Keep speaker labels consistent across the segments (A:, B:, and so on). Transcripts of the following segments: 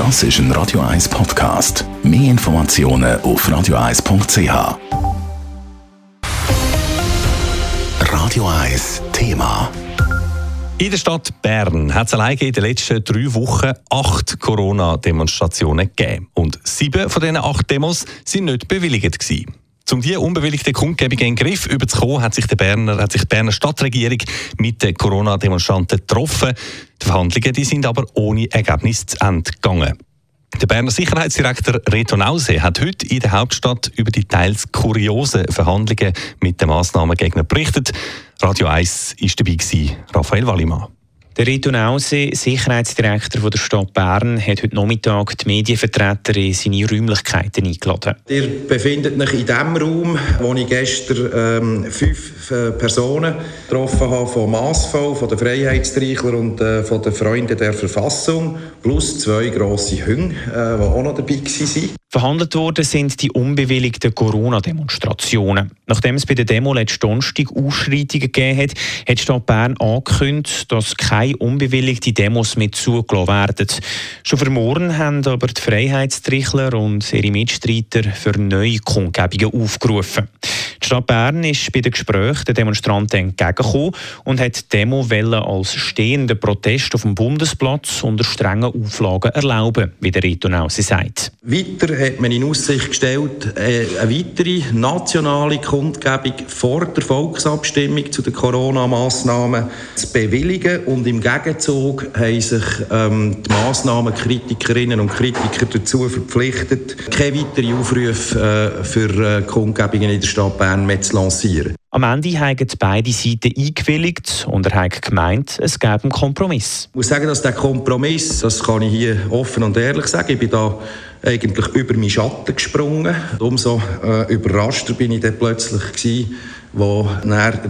A: Das ist ein Radio 1 Podcast. Mehr Informationen auf radio1.ch. Radio 1 Thema.
B: In der Stadt Bern hat es allein in den letzten drei Wochen acht Corona-Demonstrationen gegeben. Und sieben von diesen acht Demos sind nicht bewilligt gewesen. Um diese unbewilligte Kundgebung in den Griff überzukommen, hat sich, der Berner, hat sich die Berner Stadtregierung mit den Corona-Demonstranten getroffen. Die Verhandlungen die sind aber ohne Ergebnis zu Ende gegangen. Der Berner Sicherheitsdirektor Reto Nause hat heute in der Hauptstadt über die teils kuriosen Verhandlungen mit den Massnahmengegner berichtet. Radio 1 war dabei, Raphael Wallimann.
C: Der Rito Nause, Sicherheitsdirektor der Stadt Bern, hat heute Nachmittag die Medienvertreter in seine Räumlichkeiten eingeladen.
D: Ihr befindet euch in dem Raum, wo ich gestern ähm, fünf äh, Personen getroffen habe, von Massvoll, von den Freiheitsstreichler und äh, von den Freunden der Verfassung, plus zwei grosse Hunde, äh, die auch noch dabei waren.
C: Verhandelt worden sind die unbewilligten Corona-Demonstrationen. Nachdem es bei der Demo letzten Donnerstag Ausschreitungen gegeben hat, hat die Stadt Bern angekündigt, dass keine unbewilligten Demos mehr zugelassen werden. Schon für morgen haben aber die Freiheitstrichler und ihre Mitstreiter für neue Kundgebungen aufgerufen. Stadt Bern ist bei den Gesprächen den Demonstranten entgegengekommen und hat die Demo als stehenden Protest auf dem Bundesplatz unter strengen Auflagen erlauben, wie der Rito Nausi sagt.
D: Weiter hat man in Aussicht gestellt, äh, eine weitere nationale Kundgebung vor der Volksabstimmung zu den Corona-Massnahmen zu bewilligen und im Gegenzug haben sich ähm, die Massnahmenkritikerinnen und Kritiker dazu verpflichtet, keine weiteren Aufrufe äh, für äh, Kundgebungen in der Stadt Bern mehr zu lancieren.
C: Am Ende haben beide Seiten eingewilligt und er hat gemeint, es gäbe einen Kompromiss.
D: Ich muss sagen, dass der Kompromiss, das kann ich hier offen und ehrlich sagen, ich bin da eigentlich über meinen Schatten gesprungen. Umso äh, überraschter bin ich dann plötzlich gewesen, wo der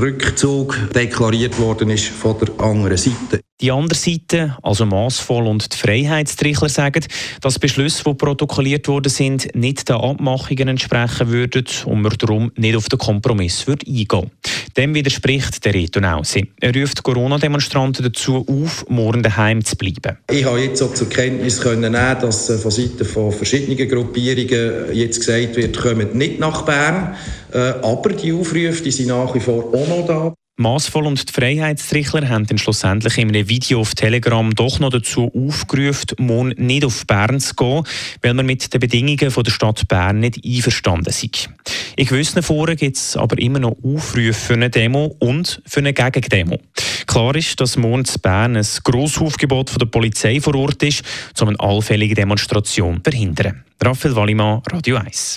D: Rückzug deklariert worden ist von der anderen Seite.
C: Die andere Seite, also Massvoll und die Freiheitstrichler, sagen, dass Beschlüsse, die protokolliert worden sind, nicht den Abmachungen entsprechen würden und man darum nicht auf den Kompromiss würde eingehen Dem widerspricht der Reto Nausi. Er ruft Corona-Demonstranten dazu auf, morgen daheim zu bleiben.
D: Ich habe jetzt auch zur Kenntnis können nehmen, dass äh, von Seiten von verschiedenen Gruppierungen jetzt gesagt wird, kommt nicht nach Bern. Äh, aber die Aufrufe die sind nach wie vor auch noch da.
C: Massvoll und die Freiheitstrichler haben dann schlussendlich in einem Video auf Telegram doch noch dazu aufgerufen, morgen nicht auf Bern zu gehen, weil man mit den Bedingungen der Stadt Bern nicht einverstanden sind. In gewissen Foren gibt es aber immer noch Aufrufe für eine Demo und für eine Gegendemo. Klar ist, dass morgen in Bern ein Grossaufgebot von der Polizei vor Ort ist, um eine allfällige Demonstration zu verhindern. Raphael Wallimann, Radio 1.